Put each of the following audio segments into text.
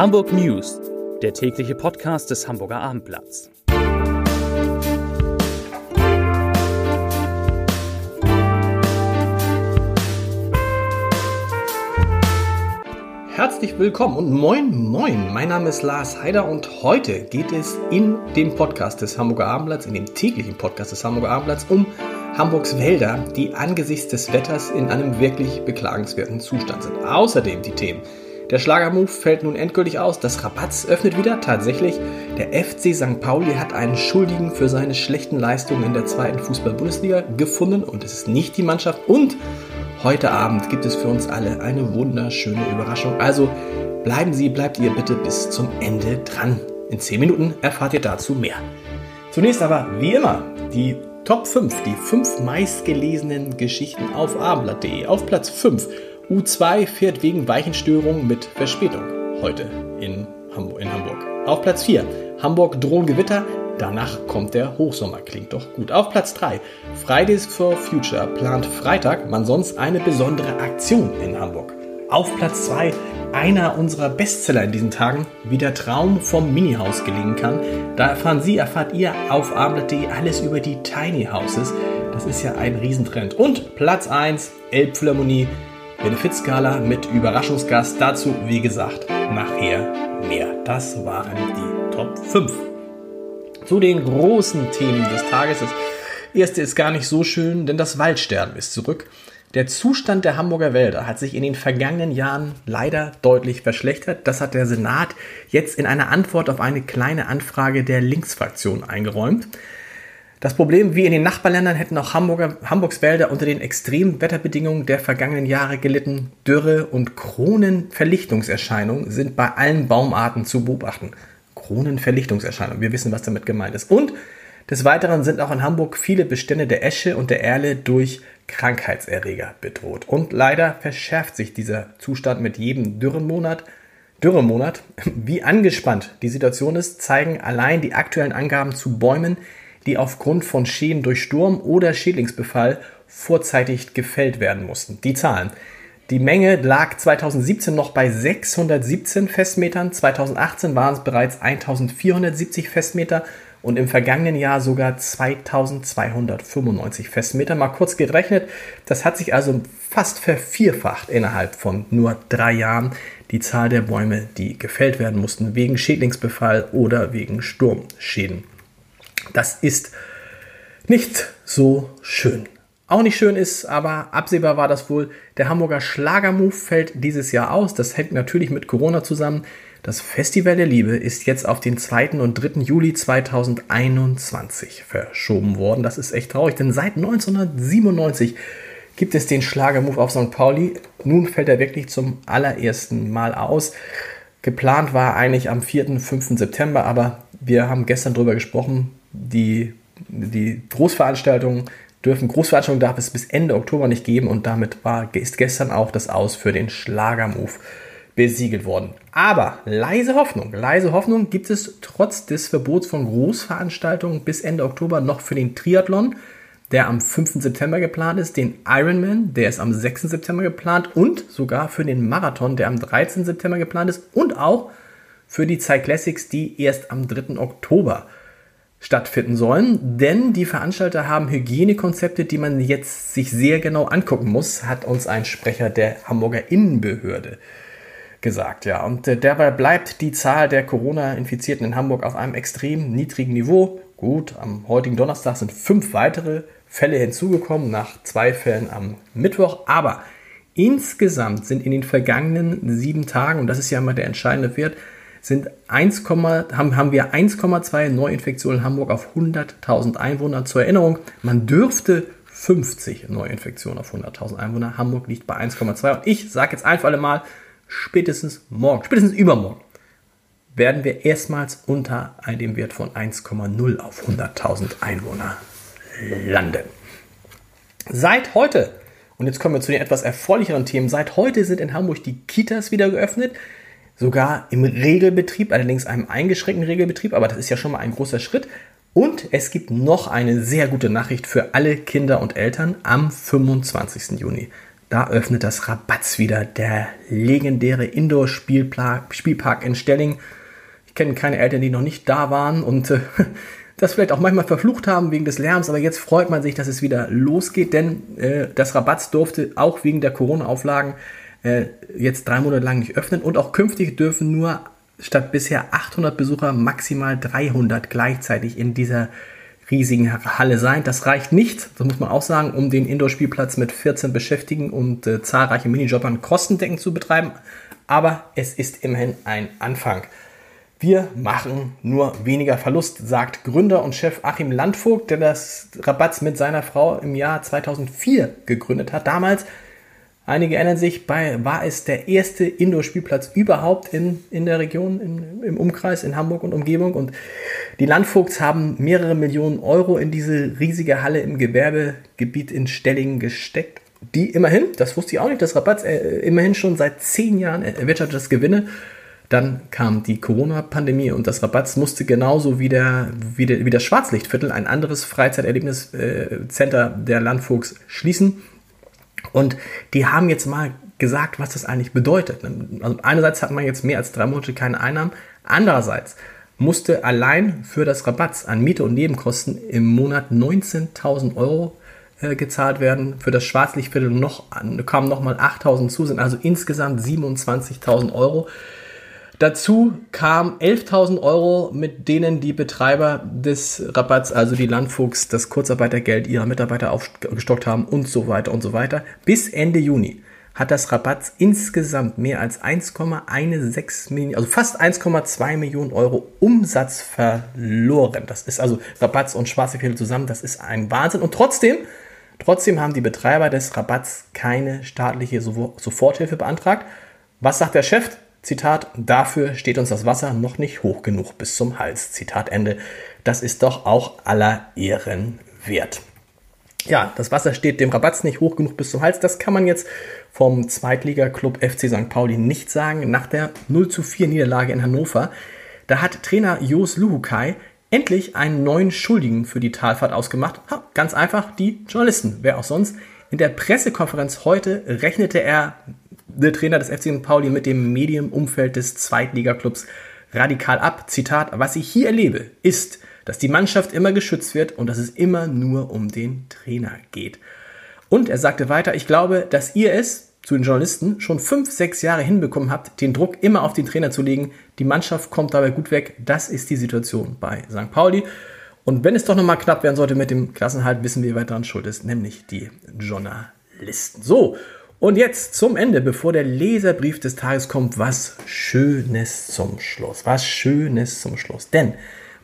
Hamburg News, der tägliche Podcast des Hamburger Abendblatts. Herzlich willkommen und moin moin. Mein Name ist Lars Heider und heute geht es in dem Podcast des Hamburger Abendblatts, in dem täglichen Podcast des Hamburger Abendblatts um Hamburgs Wälder, die angesichts des Wetters in einem wirklich beklagenswerten Zustand sind. Außerdem die Themen der Schlagermove fällt nun endgültig aus. Das Rabatz öffnet wieder. Tatsächlich, der FC St. Pauli hat einen Schuldigen für seine schlechten Leistungen in der zweiten Fußball-Bundesliga gefunden und es ist nicht die Mannschaft. Und heute Abend gibt es für uns alle eine wunderschöne Überraschung. Also bleiben Sie, bleibt ihr bitte bis zum Ende dran. In 10 Minuten erfahrt ihr dazu mehr. Zunächst aber, wie immer, die Top 5, die 5 meistgelesenen Geschichten auf abendblatt.de. Auf Platz 5 U2 fährt wegen Weichenstörungen mit Verspätung heute in Hamburg. In Hamburg. Auf Platz 4 Hamburg drohen Gewitter. Danach kommt der Hochsommer. Klingt doch gut. Auf Platz 3 Fridays for Future plant Freitag man sonst eine besondere Aktion in Hamburg. Auf Platz 2 einer unserer Bestseller in diesen Tagen, wie der Traum vom Minihaus gelingen kann. Da erfahren Sie, erfahrt ihr auf abendblatt.de alles über die Tiny Houses. Das ist ja ein Riesentrend. Und Platz 1 Elbphilharmonie Benefizskala mit Überraschungsgast. Dazu, wie gesagt, nachher mehr. Das waren die Top 5. Zu den großen Themen des Tages. Das erste ist gar nicht so schön, denn das Waldsterben ist zurück. Der Zustand der Hamburger Wälder hat sich in den vergangenen Jahren leider deutlich verschlechtert. Das hat der Senat jetzt in einer Antwort auf eine kleine Anfrage der Linksfraktion eingeräumt. Das Problem, wie in den Nachbarländern, hätten auch Hamburger, Hamburgs Wälder unter den extremen Wetterbedingungen der vergangenen Jahre gelitten. Dürre und Kronenverlichtungserscheinungen sind bei allen Baumarten zu beobachten. Kronenverlichtungserscheinungen, wir wissen, was damit gemeint ist. Und des Weiteren sind auch in Hamburg viele Bestände der Esche und der Erle durch Krankheitserreger bedroht. Und leider verschärft sich dieser Zustand mit jedem Dürrenmonat. Dürremonat. Wie angespannt die Situation ist, zeigen allein die aktuellen Angaben zu Bäumen, die aufgrund von Schäden durch Sturm oder Schädlingsbefall vorzeitig gefällt werden mussten. Die Zahlen. Die Menge lag 2017 noch bei 617 Festmetern, 2018 waren es bereits 1470 Festmeter und im vergangenen Jahr sogar 2295 Festmeter. Mal kurz gerechnet, das hat sich also fast vervierfacht innerhalb von nur drei Jahren die Zahl der Bäume, die gefällt werden mussten wegen Schädlingsbefall oder wegen Sturmschäden. Das ist nicht so schön. Auch nicht schön ist, aber absehbar war das wohl, der Hamburger Schlagermove fällt dieses Jahr aus. Das hängt natürlich mit Corona zusammen. Das Festival der Liebe ist jetzt auf den 2. und 3. Juli 2021 verschoben worden. Das ist echt traurig, denn seit 1997 gibt es den Schlagermove auf St. Pauli. Nun fällt er wirklich zum allerersten Mal aus. Geplant war eigentlich am 4. 5. September, aber wir haben gestern darüber gesprochen, die, die Großveranstaltungen dürfen, Großveranstaltungen darf es bis Ende Oktober nicht geben und damit war, ist gestern auch das Aus für den Schlagermove besiegelt worden. Aber leise Hoffnung, leise Hoffnung gibt es trotz des Verbots von Großveranstaltungen bis Ende Oktober noch für den Triathlon, der am 5. September geplant ist, den Ironman, der ist am 6. September geplant und sogar für den Marathon, der am 13. September geplant ist und auch für die Cyclassics, die erst am 3. Oktober stattfinden sollen, denn die Veranstalter haben Hygienekonzepte, die man jetzt sich sehr genau angucken muss, hat uns ein Sprecher der Hamburger Innenbehörde gesagt, ja. Und äh, dabei bleibt die Zahl der Corona-Infizierten in Hamburg auf einem extrem niedrigen Niveau. Gut, am heutigen Donnerstag sind fünf weitere Fälle hinzugekommen, nach zwei Fällen am Mittwoch, aber insgesamt sind in den vergangenen sieben Tagen, und das ist ja immer der entscheidende Wert, sind 1, haben, haben wir 1,2 Neuinfektionen in Hamburg auf 100.000 Einwohner. Zur Erinnerung, man dürfte 50 Neuinfektionen auf 100.000 Einwohner. Hamburg liegt bei 1,2. Und ich sage jetzt einfach alle Mal, spätestens morgen, spätestens übermorgen, werden wir erstmals unter dem Wert von 1,0 auf 100.000 Einwohner landen. Seit heute, und jetzt kommen wir zu den etwas erfreulicheren Themen, seit heute sind in Hamburg die Kitas wieder geöffnet sogar im Regelbetrieb, allerdings einem eingeschränkten Regelbetrieb, aber das ist ja schon mal ein großer Schritt. Und es gibt noch eine sehr gute Nachricht für alle Kinder und Eltern am 25. Juni. Da öffnet das Rabatz wieder, der legendäre Indoor-Spielpark in Stelling. Ich kenne keine Eltern, die noch nicht da waren und äh, das vielleicht auch manchmal verflucht haben wegen des Lärms, aber jetzt freut man sich, dass es wieder losgeht, denn äh, das Rabatz durfte auch wegen der Corona-Auflagen äh, jetzt drei Monate lang nicht öffnen und auch künftig dürfen nur statt bisher 800 Besucher maximal 300 gleichzeitig in dieser riesigen Halle sein. Das reicht nicht, das muss man auch sagen, um den Indoor-Spielplatz mit 14 Beschäftigten und äh, zahlreichen Minijobbern kostendeckend zu betreiben. Aber es ist immerhin ein Anfang. Wir machen nur weniger Verlust, sagt Gründer und Chef Achim Landvogt, der das Rabatz mit seiner Frau im Jahr 2004 gegründet hat. Damals Einige erinnern sich, bei, war es der erste Indoor-Spielplatz überhaupt in, in der Region, in, im Umkreis, in Hamburg und Umgebung. Und die Landvogts haben mehrere Millionen Euro in diese riesige Halle im Gewerbegebiet in Stellingen gesteckt. Die immerhin, das wusste ich auch nicht, das Rabatt, äh, immerhin schon seit zehn Jahren erwirtschaftet das Gewinne. Dann kam die Corona-Pandemie und das Rabatz musste genauso wie, der, wie, der, wie das Schwarzlichtviertel, ein anderes Freizeiterlebniscenter äh, der Landvogts, schließen. Und die haben jetzt mal gesagt, was das eigentlich bedeutet. Also einerseits hat man jetzt mehr als drei Monate keine Einnahmen, andererseits musste allein für das Rabatz an Miete und Nebenkosten im Monat 19.000 Euro äh, gezahlt werden. Für das Schwarzlichtviertel noch, kamen nochmal 8.000 zu, sind also insgesamt 27.000 Euro. Dazu kamen 11.000 Euro, mit denen die Betreiber des Rabatts, also die Landfuchs, das Kurzarbeitergeld ihrer Mitarbeiter aufgestockt haben und so weiter und so weiter. Bis Ende Juni hat das Rabatz insgesamt mehr als 1,16 Millionen, also fast 1,2 Millionen Euro Umsatz verloren. Das ist also Rabatz und Schwarze Viertel zusammen, das ist ein Wahnsinn. Und trotzdem, trotzdem haben die Betreiber des Rabatts keine staatliche Soforthilfe beantragt. Was sagt der Chef? Zitat, dafür steht uns das Wasser noch nicht hoch genug bis zum Hals. Zitat Ende. Das ist doch auch aller Ehren wert. Ja, das Wasser steht dem Rabatz nicht hoch genug bis zum Hals. Das kann man jetzt vom Zweitligaklub FC St. Pauli nicht sagen. Nach der 0 zu 4 Niederlage in Hannover, da hat Trainer Jos Luhukai endlich einen neuen Schuldigen für die Talfahrt ausgemacht. Ha, ganz einfach, die Journalisten. Wer auch sonst. In der Pressekonferenz heute rechnete er der Trainer des FC St. Pauli mit dem Medienumfeld des Zweitligaklubs radikal ab. Zitat, was ich hier erlebe, ist, dass die Mannschaft immer geschützt wird und dass es immer nur um den Trainer geht. Und er sagte weiter, ich glaube, dass ihr es zu den Journalisten schon fünf, sechs Jahre hinbekommen habt, den Druck immer auf den Trainer zu legen. Die Mannschaft kommt dabei gut weg. Das ist die Situation bei St. Pauli. Und wenn es doch nochmal knapp werden sollte mit dem Klassenhalt, wissen wir, wer daran schuld ist, nämlich die Journalisten. So, und jetzt zum Ende, bevor der Leserbrief des Tages kommt, was Schönes zum Schluss. Was Schönes zum Schluss. Denn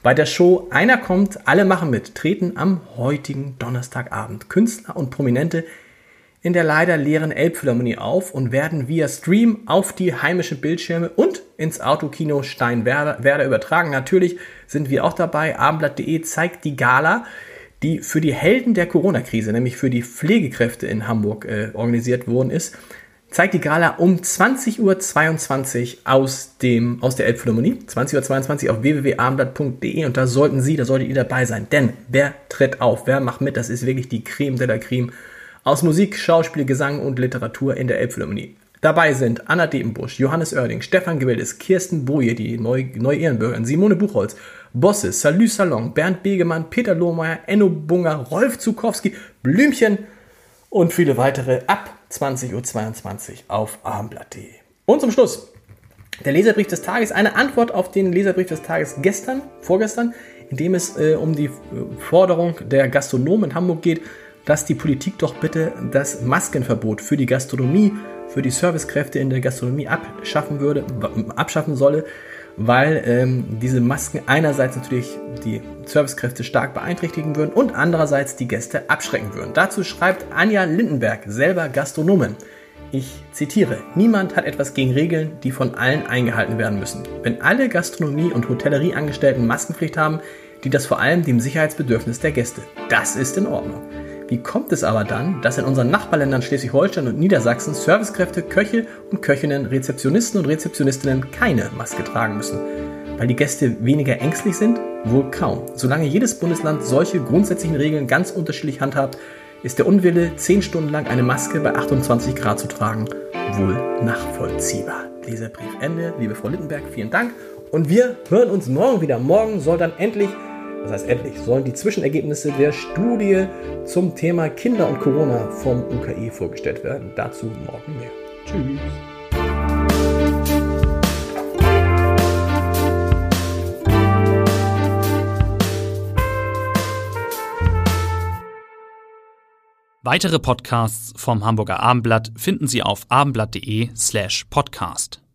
bei der Show Einer kommt, alle machen mit, treten am heutigen Donnerstagabend Künstler und Prominente in der leider leeren Elbphilharmonie auf und werden via Stream auf die heimischen Bildschirme und ins Autokino Steinwerder übertragen. Natürlich sind wir auch dabei. Abendblatt.de zeigt die Gala die für die Helden der Corona-Krise, nämlich für die Pflegekräfte in Hamburg äh, organisiert worden ist, zeigt die Gala um 20.22 Uhr aus, dem, aus der Elbphilharmonie. 20.22 Uhr auf www.abendblatt.de und da sollten Sie, da solltet ihr dabei sein. Denn wer tritt auf, wer macht mit? Das ist wirklich die Creme de la Creme aus Musik, Schauspiel, Gesang und Literatur in der Elbphilharmonie. Dabei sind Anna Depenbusch, Johannes Oerding, Stefan Gewildes, Kirsten Boje, die Neu-Ehrenbürgerin, Simone Buchholz, Bosse, Salü Salon, Bernd Begemann, Peter Lohmeier, Enno Bunger, Rolf Zukowski, Blümchen und viele weitere ab 20.22 Uhr auf abendblatt.de. Und zum Schluss der Leserbrief des Tages, eine Antwort auf den Leserbrief des Tages gestern, vorgestern, in dem es äh, um die äh, Forderung der Gastronomen in Hamburg geht, dass die Politik doch bitte das Maskenverbot für die Gastronomie, für die Servicekräfte in der Gastronomie abschaffen würde, abschaffen solle weil ähm, diese Masken einerseits natürlich die Servicekräfte stark beeinträchtigen würden und andererseits die Gäste abschrecken würden. Dazu schreibt Anja Lindenberg, selber Gastronomin. Ich zitiere, niemand hat etwas gegen Regeln, die von allen eingehalten werden müssen. Wenn alle Gastronomie- und Hotellerieangestellten Maskenpflicht haben, dient das vor allem dem Sicherheitsbedürfnis der Gäste. Das ist in Ordnung. Wie kommt es aber dann, dass in unseren Nachbarländern Schleswig-Holstein und Niedersachsen Servicekräfte, Köche und Köchinnen, Rezeptionisten und Rezeptionistinnen keine Maske tragen müssen? Weil die Gäste weniger ängstlich sind? Wohl kaum. Solange jedes Bundesland solche grundsätzlichen Regeln ganz unterschiedlich handhabt, ist der Unwille, 10 Stunden lang eine Maske bei 28 Grad zu tragen, wohl nachvollziehbar. Leserbrief Ende. Liebe Frau Littenberg, vielen Dank. Und wir hören uns morgen wieder. Morgen soll dann endlich, das heißt endlich, sollen die Zwischenergebnisse der Studie zum Thema Kinder und Corona vom UKE vorgestellt werden. Dazu morgen mehr. Tschüss. Weitere Podcasts vom Hamburger Abendblatt finden Sie auf abendblatt.de slash podcast.